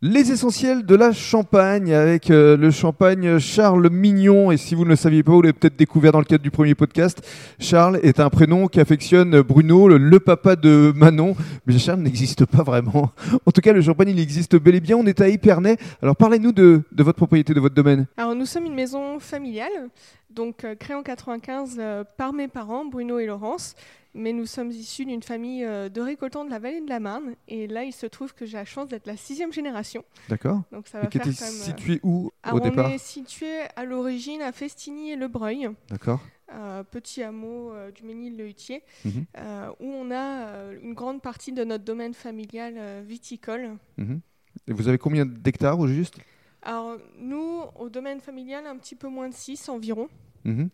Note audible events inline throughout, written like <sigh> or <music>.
Les essentiels de la Champagne avec euh, le champagne Charles Mignon. Et si vous ne le saviez pas, vous l'avez peut-être découvert dans le cadre du premier podcast. Charles est un prénom qui affectionne Bruno, le, le papa de Manon. Mais Charles n'existe pas vraiment. <laughs> En tout cas, le champagne, il existe bel et bien. On est à Épernay. Alors parlez-nous de, de votre propriété, de votre domaine. Alors nous sommes une maison familiale, donc euh, créée en 95 euh, par mes parents, Bruno et Laurence. Mais nous sommes issus d'une famille euh, de récoltants de la vallée de la Marne. Et là, il se trouve que j'ai la chance d'être la sixième génération. D'accord Donc ça Et va qui faire était situé où alors, au on départ est situé à l'origine à Festigny et Le Breuil, D'accord euh, petit hameau euh, du Ménil-le-Hutier, Mhm. euh, où on a une grande partie de notre domaine familial viticole. Mhm. Et vous avez combien d'hectares au juste? Alors nous, au domaine familial, un petit peu moins de 6 environ. Mhm.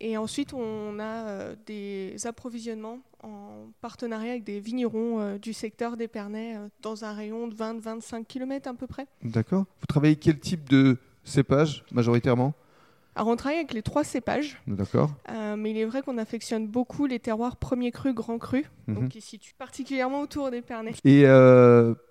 Et ensuite, on a euh, des approvisionnements en partenariat avec des vignerons euh, du secteur d'Épernay euh, dans un rayon de 20-25 km à peu près. D'accord. Vous travaillez quel type de cépage majoritairement? Alors, on travaille avec les trois cépages, D'accord. euh, mais il est vrai qu'on affectionne beaucoup les terroirs premier cru, grand cru, Mhm. donc qui se situent particulièrement autour d'Épernay. Et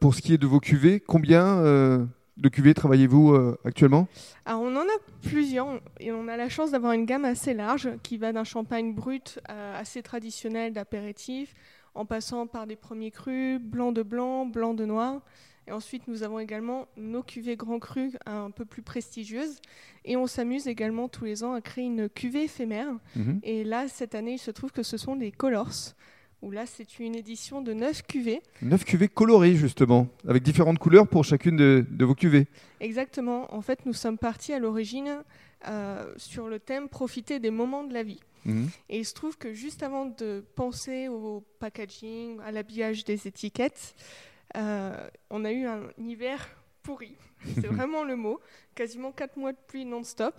pour ce qui est de vos cuvées, combien de cuvées travaillez-vous euh, actuellement? Alors, on en a plusieurs et on a la chance d'avoir une gamme assez large qui va d'un champagne brut euh, assez traditionnel d'apéritif, en passant par des premiers crus, blanc de blanc, blanc de noir. Et ensuite, nous avons également nos cuvées grand cru un peu plus prestigieuses. Et on s'amuse également tous les ans à créer une cuvée éphémère. Mhm. Et là, cette année, il se trouve que ce sont les Colors, où là, c'est une édition de 9 cuvées. Neuf cuvées colorées justement, avec différentes couleurs pour chacune de, de vos cuvées. Exactement. En fait, nous sommes partis à l'origine euh, sur le thème profiter des moments de la vie. Mhm. Et il se trouve que juste avant de penser au packaging, à l'habillage des étiquettes, euh, on a eu un hiver pourri. <laughs> C'est vraiment le mot. Quasiment 4 mois de pluie non-stop.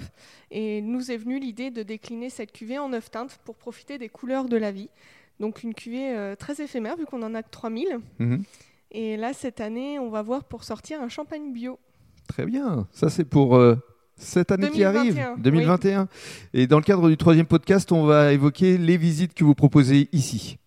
Et nous est venue l'idée de décliner cette cuvée en 9 teintes pour profiter des couleurs de la vie. Donc une cuvée euh, très éphémère vu qu'on en a que 3000. Mhm. Et là, cette année, on va voir pour sortir un champagne bio. Très bien. Ça c'est pour euh, cette année qui 2021, arrive, 2021. Et dans le cadre du troisième podcast, on va évoquer les visites que vous proposez ici.